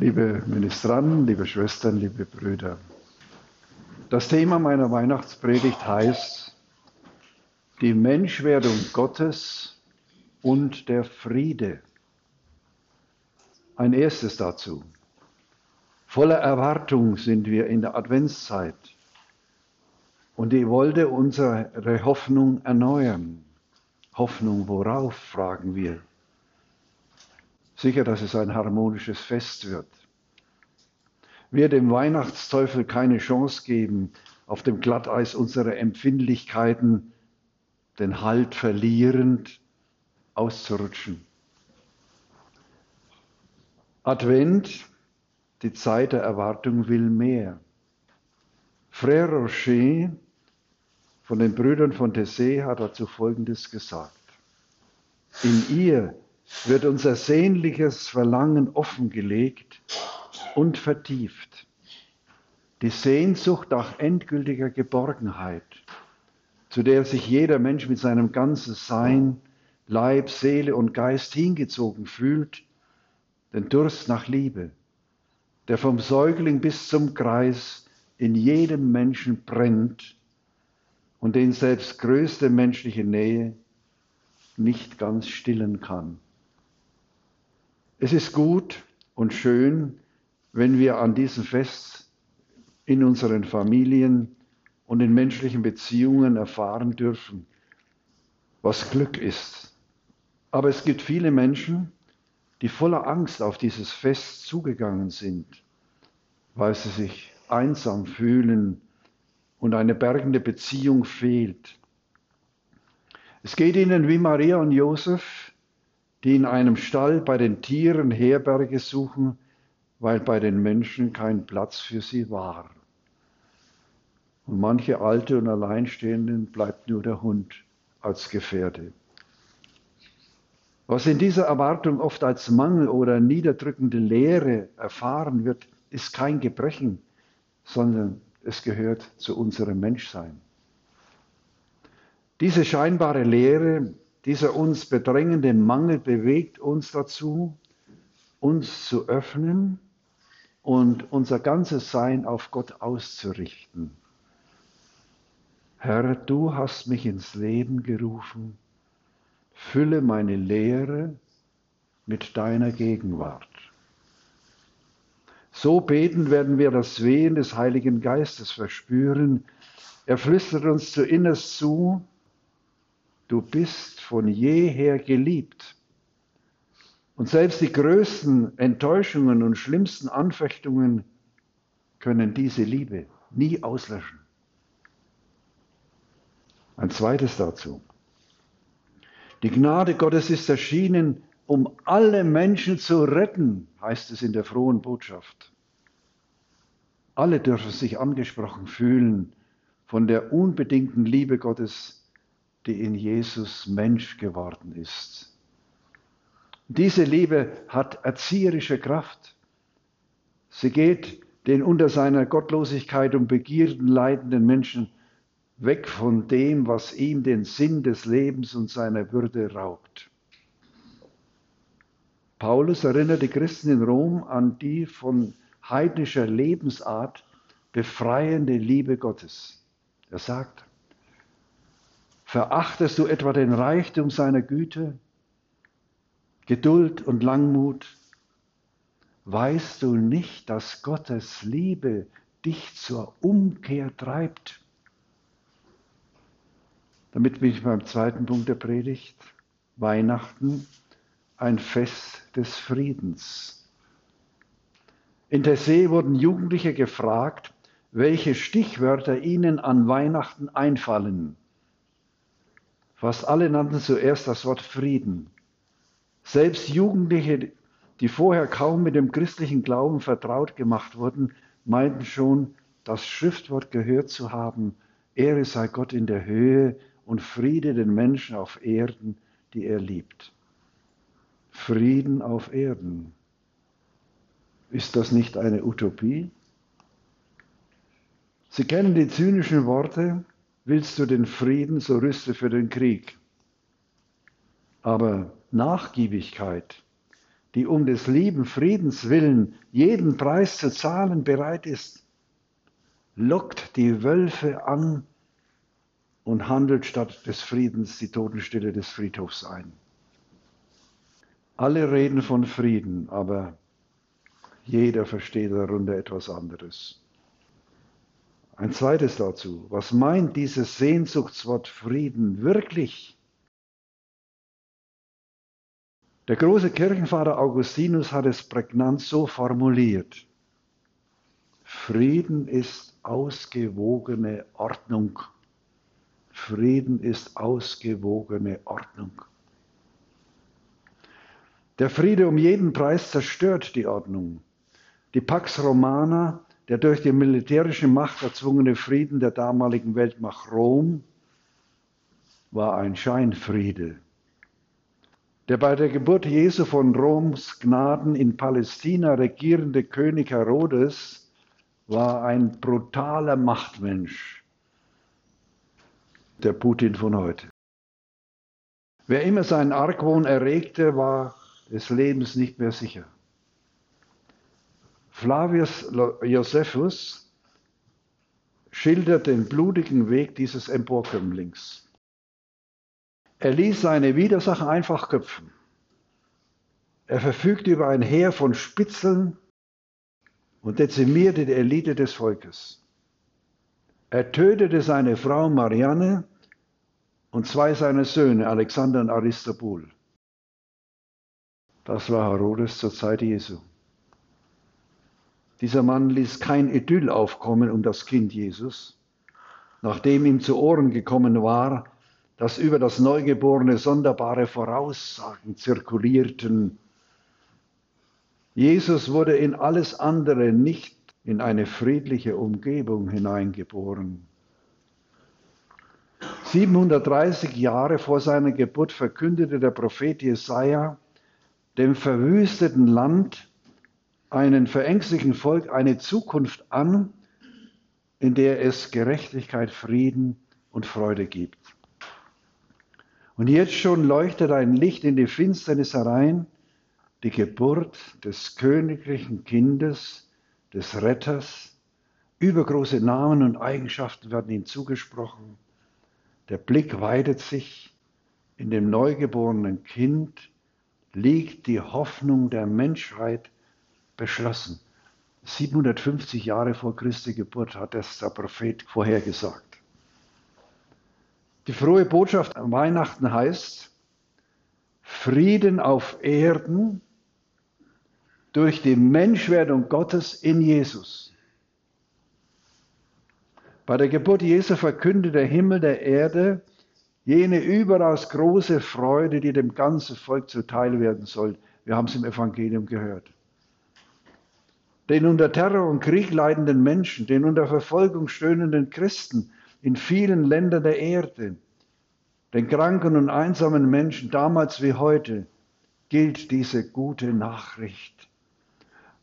Liebe Ministranten, liebe Schwestern, liebe Brüder. Das Thema meiner Weihnachtspredigt heißt die Menschwerdung Gottes und der Friede. Ein erstes dazu. Voller Erwartung sind wir in der Adventszeit und die wollte unsere Hoffnung erneuern. Hoffnung worauf, fragen wir. Sicher, dass es ein harmonisches Fest wird. Wir dem Weihnachtsteufel keine Chance geben, auf dem Glatteis unserer Empfindlichkeiten den Halt verlierend auszurutschen. Advent, die Zeit der Erwartung will mehr. Frère Rocher von den Brüdern von Tessé hat dazu Folgendes gesagt. In ihr wird unser sehnliches Verlangen offengelegt und vertieft. Die Sehnsucht nach endgültiger Geborgenheit, zu der sich jeder Mensch mit seinem ganzen Sein, Leib, Seele und Geist hingezogen fühlt, den Durst nach Liebe, der vom Säugling bis zum Kreis in jedem Menschen brennt und den selbst größte menschliche Nähe nicht ganz stillen kann. Es ist gut und schön, wenn wir an diesem Fest in unseren Familien und in menschlichen Beziehungen erfahren dürfen, was Glück ist. Aber es gibt viele Menschen, die voller Angst auf dieses Fest zugegangen sind, weil sie sich einsam fühlen und eine bergende Beziehung fehlt. Es geht ihnen wie Maria und Josef, die in einem Stall bei den Tieren Herberge suchen, weil bei den Menschen kein Platz für sie war. Und manche Alte und Alleinstehenden bleibt nur der Hund als Gefährde. Was in dieser Erwartung oft als Mangel oder niederdrückende Leere erfahren wird, ist kein Gebrechen, sondern es gehört zu unserem Menschsein. Diese scheinbare Leere dieser uns bedrängende Mangel bewegt uns dazu, uns zu öffnen und unser ganzes Sein auf Gott auszurichten. Herr, du hast mich ins Leben gerufen, fülle meine Lehre mit deiner Gegenwart. So beten werden wir das Wehen des Heiligen Geistes verspüren. Er flüstert uns zu innerst zu, du bist von jeher geliebt. Und selbst die größten Enttäuschungen und schlimmsten Anfechtungen können diese Liebe nie auslöschen. Ein zweites dazu. Die Gnade Gottes ist erschienen, um alle Menschen zu retten, heißt es in der frohen Botschaft. Alle dürfen sich angesprochen fühlen von der unbedingten Liebe Gottes die in Jesus Mensch geworden ist. Diese Liebe hat erzieherische Kraft. Sie geht den unter seiner Gottlosigkeit und Begierden leidenden Menschen weg von dem, was ihm den Sinn des Lebens und seiner Würde raubt. Paulus erinnert die Christen in Rom an die von heidnischer Lebensart befreiende Liebe Gottes. Er sagt, Verachtest du etwa den Reichtum seiner Güte, Geduld und Langmut? Weißt du nicht, dass Gottes Liebe dich zur Umkehr treibt? Damit bin ich beim zweiten Punkt der Predigt. Weihnachten, ein Fest des Friedens. In der See wurden Jugendliche gefragt, welche Stichwörter ihnen an Weihnachten einfallen. Fast alle nannten zuerst das Wort Frieden. Selbst Jugendliche, die vorher kaum mit dem christlichen Glauben vertraut gemacht wurden, meinten schon, das Schriftwort gehört zu haben, Ehre sei Gott in der Höhe und Friede den Menschen auf Erden, die er liebt. Frieden auf Erden. Ist das nicht eine Utopie? Sie kennen die zynischen Worte, Willst du den Frieden, so rüste für den Krieg. Aber Nachgiebigkeit, die um des lieben Friedens willen jeden Preis zu zahlen bereit ist, lockt die Wölfe an und handelt statt des Friedens die Totenstille des Friedhofs ein. Alle reden von Frieden, aber jeder versteht darunter etwas anderes. Ein zweites dazu. Was meint dieses Sehnsuchtswort Frieden wirklich? Der große Kirchenvater Augustinus hat es prägnant so formuliert. Frieden ist ausgewogene Ordnung. Frieden ist ausgewogene Ordnung. Der Friede um jeden Preis zerstört die Ordnung. Die Pax Romana, der durch die militärische Macht erzwungene Frieden der damaligen Weltmacht Rom, war ein Scheinfriede. Der bei der Geburt Jesu von Roms Gnaden in Palästina regierende König Herodes war ein brutaler Machtmensch, der Putin von heute. Wer immer seinen Argwohn erregte, war des Lebens nicht mehr sicher. Flavius Josephus schildert den blutigen Weg dieses Emporkömmlings. Er ließ seine Widersacher einfach köpfen. Er verfügte über ein Heer von Spitzeln und dezimierte die Elite des Volkes. Er tötete seine Frau Marianne und zwei seiner Söhne, Alexander und Aristobul. Das war Herodes zur Zeit Jesu. Dieser Mann ließ kein Idyll aufkommen um das Kind Jesus, nachdem ihm zu Ohren gekommen war, dass über das Neugeborene sonderbare Voraussagen zirkulierten. Jesus wurde in alles andere, nicht in eine friedliche Umgebung hineingeboren. 730 Jahre vor seiner Geburt verkündete der Prophet Jesaja dem verwüsteten Land einen verängstlichen Volk eine Zukunft an, in der es Gerechtigkeit, Frieden und Freude gibt. Und jetzt schon leuchtet ein Licht in die Finsternis herein, die Geburt des königlichen Kindes, des Retters. Übergroße Namen und Eigenschaften werden ihm zugesprochen. Der Blick weitet sich. In dem neugeborenen Kind liegt die Hoffnung der Menschheit beschlossen. 750 Jahre vor Christi Geburt hat es der Prophet vorhergesagt. Die frohe Botschaft an Weihnachten heißt, Frieden auf Erden durch die Menschwerdung Gottes in Jesus. Bei der Geburt Jesu verkündet der Himmel der Erde jene überaus große Freude, die dem ganzen Volk zuteil werden soll. Wir haben es im Evangelium gehört den unter Terror und Krieg leidenden Menschen, den unter Verfolgung stöhnenden Christen in vielen Ländern der Erde, den kranken und einsamen Menschen damals wie heute, gilt diese gute Nachricht.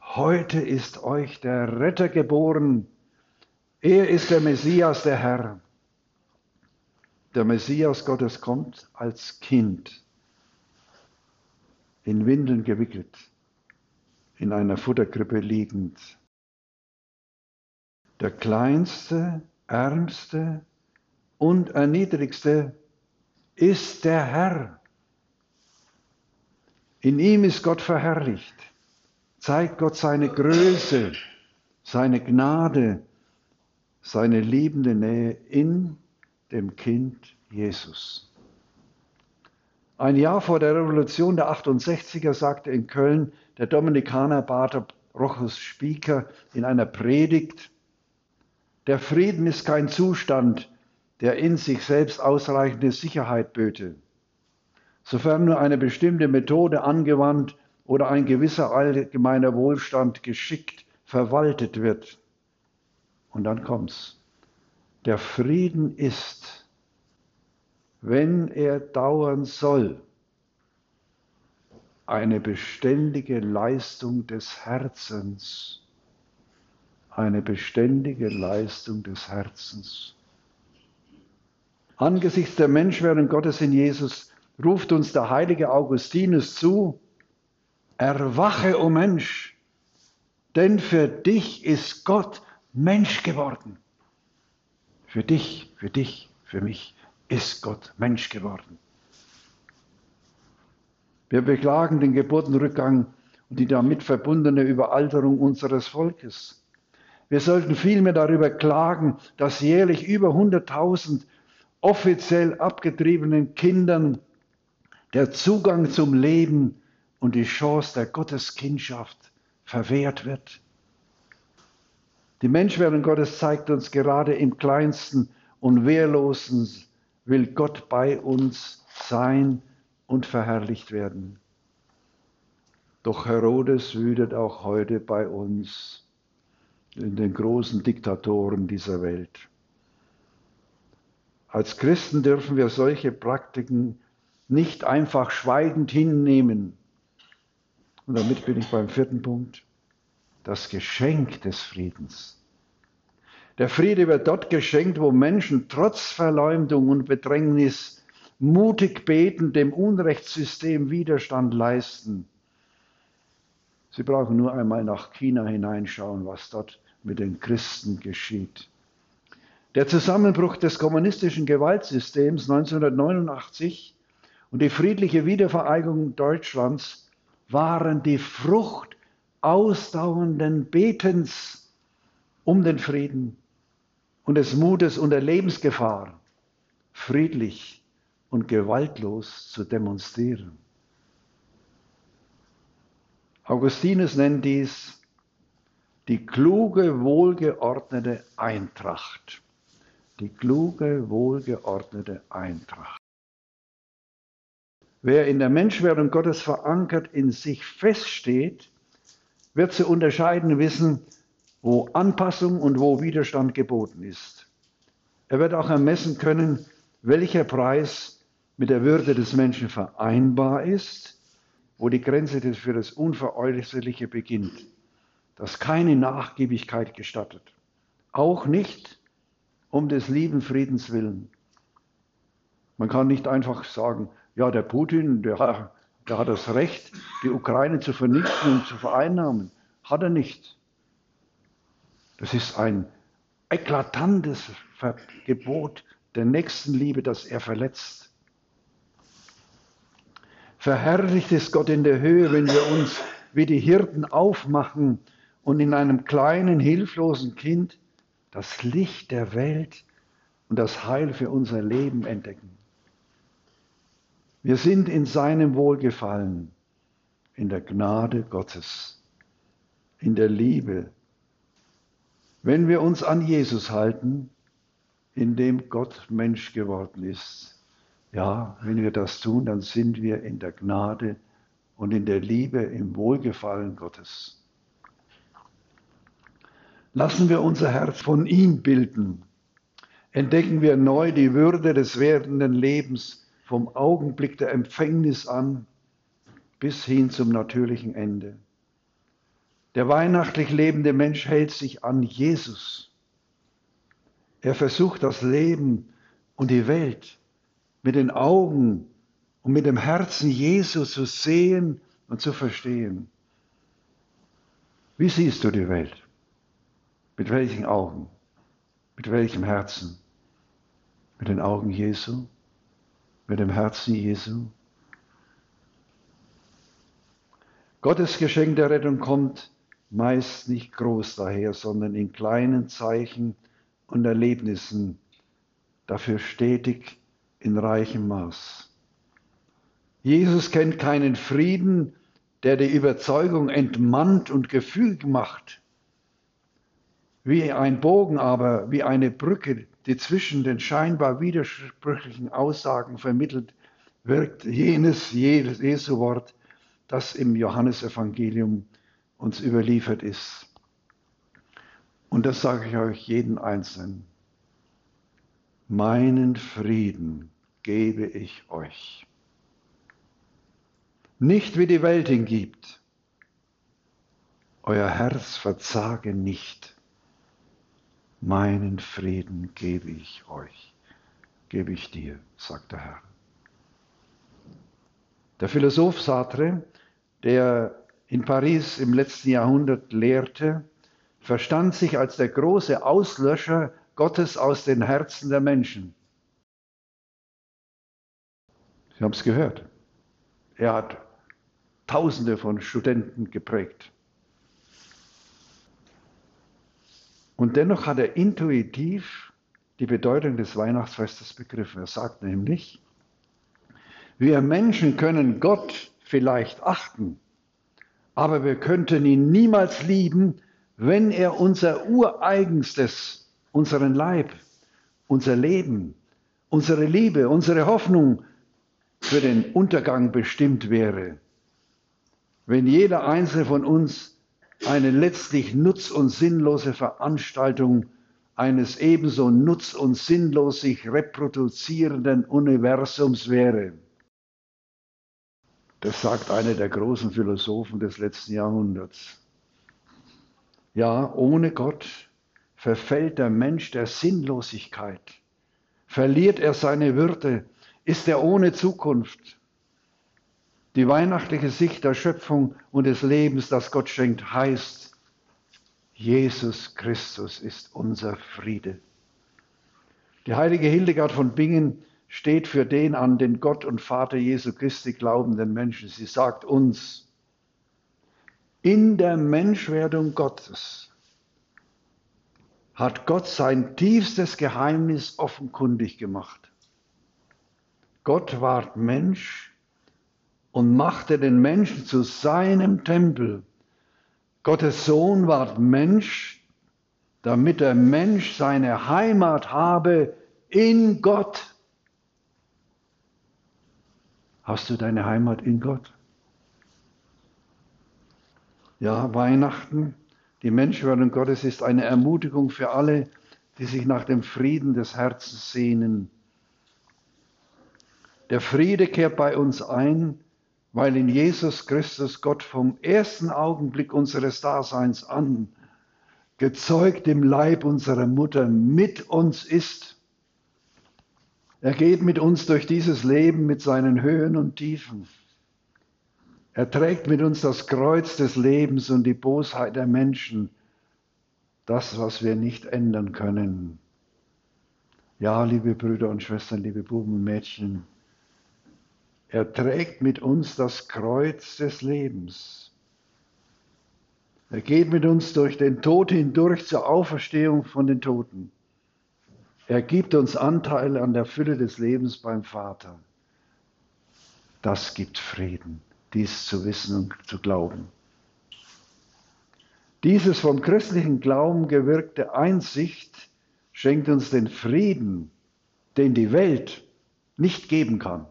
Heute ist euch der Retter geboren. Er ist der Messias, der Herr. Der Messias Gottes kommt als Kind, in Windeln gewickelt in einer Futterkrippe liegend. Der kleinste, ärmste und erniedrigste ist der Herr. In ihm ist Gott verherrlicht. Zeigt Gott seine Größe, seine Gnade, seine liebende Nähe in dem Kind Jesus. Ein Jahr vor der Revolution der 68er sagte in Köln der Dominikaner Pater Rochus Spieker in einer Predigt, der Frieden ist kein Zustand, der in sich selbst ausreichende Sicherheit böte. Sofern nur eine bestimmte Methode angewandt oder ein gewisser allgemeiner Wohlstand geschickt verwaltet wird. Und dann kommt's. Der Frieden ist, wenn er dauern soll, eine beständige Leistung des Herzens. Eine beständige Leistung des Herzens. Angesichts der Menschwerdung Gottes in Jesus ruft uns der heilige Augustinus zu, Erwache, o oh Mensch, denn für dich ist Gott Mensch geworden. Für dich, für dich, für mich ist Gott Mensch geworden. Wir beklagen den Geburtenrückgang und die damit verbundene Überalterung unseres Volkes. Wir sollten vielmehr darüber klagen, dass jährlich über 100.000 offiziell abgetriebenen Kindern der Zugang zum Leben und die Chance der Gotteskindschaft verwehrt wird. Die Menschwerdung Gottes zeigt uns gerade im kleinsten und wehrlosen will Gott bei uns sein und verherrlicht werden. Doch Herodes wütet auch heute bei uns, in den großen Diktatoren dieser Welt. Als Christen dürfen wir solche Praktiken nicht einfach schweigend hinnehmen. Und damit bin ich beim vierten Punkt, das Geschenk des Friedens. Der Friede wird dort geschenkt, wo Menschen trotz Verleumdung und Bedrängnis mutig beten, dem Unrechtssystem Widerstand leisten. Sie brauchen nur einmal nach China hineinschauen, was dort mit den Christen geschieht. Der Zusammenbruch des kommunistischen Gewaltsystems 1989 und die friedliche Wiedervereinigung Deutschlands waren die Frucht ausdauernden Betens um den Frieden und des Mutes und der Lebensgefahr, friedlich und gewaltlos zu demonstrieren. Augustinus nennt dies die kluge, wohlgeordnete Eintracht. Die kluge, wohlgeordnete Eintracht. Wer in der Menschwerdung Gottes verankert in sich feststeht, wird zu unterscheiden wissen, wo Anpassung und wo Widerstand geboten ist. Er wird auch ermessen können, welcher Preis mit der Würde des Menschen vereinbar ist, wo die Grenze für das Unveräußerliche beginnt, das keine Nachgiebigkeit gestattet, auch nicht um des lieben Friedens willen. Man kann nicht einfach sagen, ja, der Putin, der, der hat das Recht, die Ukraine zu vernichten und zu vereinnahmen. Hat er nicht. Das ist ein eklatantes Gebot der Nächstenliebe, das er verletzt. Verherrlicht ist Gott in der Höhe, wenn wir uns wie die Hirten aufmachen und in einem kleinen, hilflosen Kind das Licht der Welt und das Heil für unser Leben entdecken. Wir sind in seinem Wohlgefallen, in der Gnade Gottes, in der Liebe. Wenn wir uns an Jesus halten, in dem Gott Mensch geworden ist, ja, wenn wir das tun, dann sind wir in der Gnade und in der Liebe, im Wohlgefallen Gottes. Lassen wir unser Herz von ihm bilden. Entdecken wir neu die Würde des werdenden Lebens vom Augenblick der Empfängnis an bis hin zum natürlichen Ende. Der weihnachtlich lebende Mensch hält sich an Jesus. Er versucht das Leben und die Welt mit den Augen und mit dem Herzen Jesu zu sehen und zu verstehen. Wie siehst du die Welt? Mit welchen Augen? Mit welchem Herzen? Mit den Augen Jesu? mit dem Herzen Jesu. Gottes Geschenk der Rettung kommt meist nicht groß daher, sondern in kleinen Zeichen und Erlebnissen, dafür stetig in reichem Maß. Jesus kennt keinen Frieden, der die Überzeugung entmannt und gefügig macht. Wie ein Bogen aber, wie eine Brücke, die zwischen den scheinbar widersprüchlichen Aussagen vermittelt, wirkt jenes Jesu Wort, das im Johannesevangelium uns überliefert ist. Und das sage ich euch jeden Einzelnen. Meinen Frieden gebe ich euch. Nicht wie die Welt ihn gibt. Euer Herz verzage nicht meinen Frieden gebe ich euch, gebe ich dir, sagt der Herr. Der Philosoph Sartre, der in Paris im letzten Jahrhundert lehrte, verstand sich als der große Auslöscher Gottes aus den Herzen der Menschen. Sie haben es gehört. Er hat Tausende von Studenten geprägt. Und dennoch hat er intuitiv die Bedeutung des Weihnachtsfestes begriffen. Er sagt nämlich, wir Menschen können Gott vielleicht achten, aber wir könnten ihn niemals lieben, wenn er unser ureigenstes, unseren Leib, unser Leben, unsere Liebe, unsere Hoffnung für den Untergang bestimmt wäre. Wenn jeder einzelne von uns eine letztlich nutz- und sinnlose Veranstaltung eines ebenso nutz- und sinnlos sich reproduzierenden Universums wäre. Das sagt einer der großen Philosophen des letzten Jahrhunderts. Ja, ohne Gott verfällt der Mensch der Sinnlosigkeit, verliert er seine Würde, ist er ohne Zukunft. Die weihnachtliche Sicht der Schöpfung und des Lebens, das Gott schenkt, heißt, Jesus Christus ist unser Friede. Die heilige Hildegard von Bingen steht für den an den Gott und Vater Jesu Christi glaubenden Menschen. Sie sagt uns, in der Menschwerdung Gottes hat Gott sein tiefstes Geheimnis offenkundig gemacht. Gott ward Mensch und machte den Menschen zu seinem Tempel. Gottes Sohn ward Mensch, damit der Mensch seine Heimat habe in Gott. Hast du deine Heimat in Gott? Ja, Weihnachten, die Menschwerdung Gottes ist eine Ermutigung für alle, die sich nach dem Frieden des Herzens sehnen. Der Friede kehrt bei uns ein, weil in Jesus Christus Gott vom ersten Augenblick unseres Daseins an, gezeugt im Leib unserer Mutter, mit uns ist. Er geht mit uns durch dieses Leben mit seinen Höhen und Tiefen. Er trägt mit uns das Kreuz des Lebens und die Bosheit der Menschen, das, was wir nicht ändern können. Ja, liebe Brüder und Schwestern, liebe Buben und Mädchen, er trägt mit uns das Kreuz des Lebens. Er geht mit uns durch den Tod hindurch zur Auferstehung von den Toten. Er gibt uns Anteil an der Fülle des Lebens beim Vater. Das gibt Frieden, dies zu wissen und zu glauben. Dieses vom christlichen Glauben gewirkte Einsicht schenkt uns den Frieden, den die Welt nicht geben kann.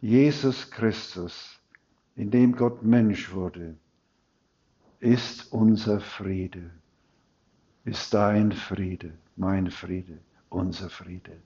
Jesus Christus, in dem Gott Mensch wurde, ist unser Friede ist dein Friede, mein Friede, unser Friede.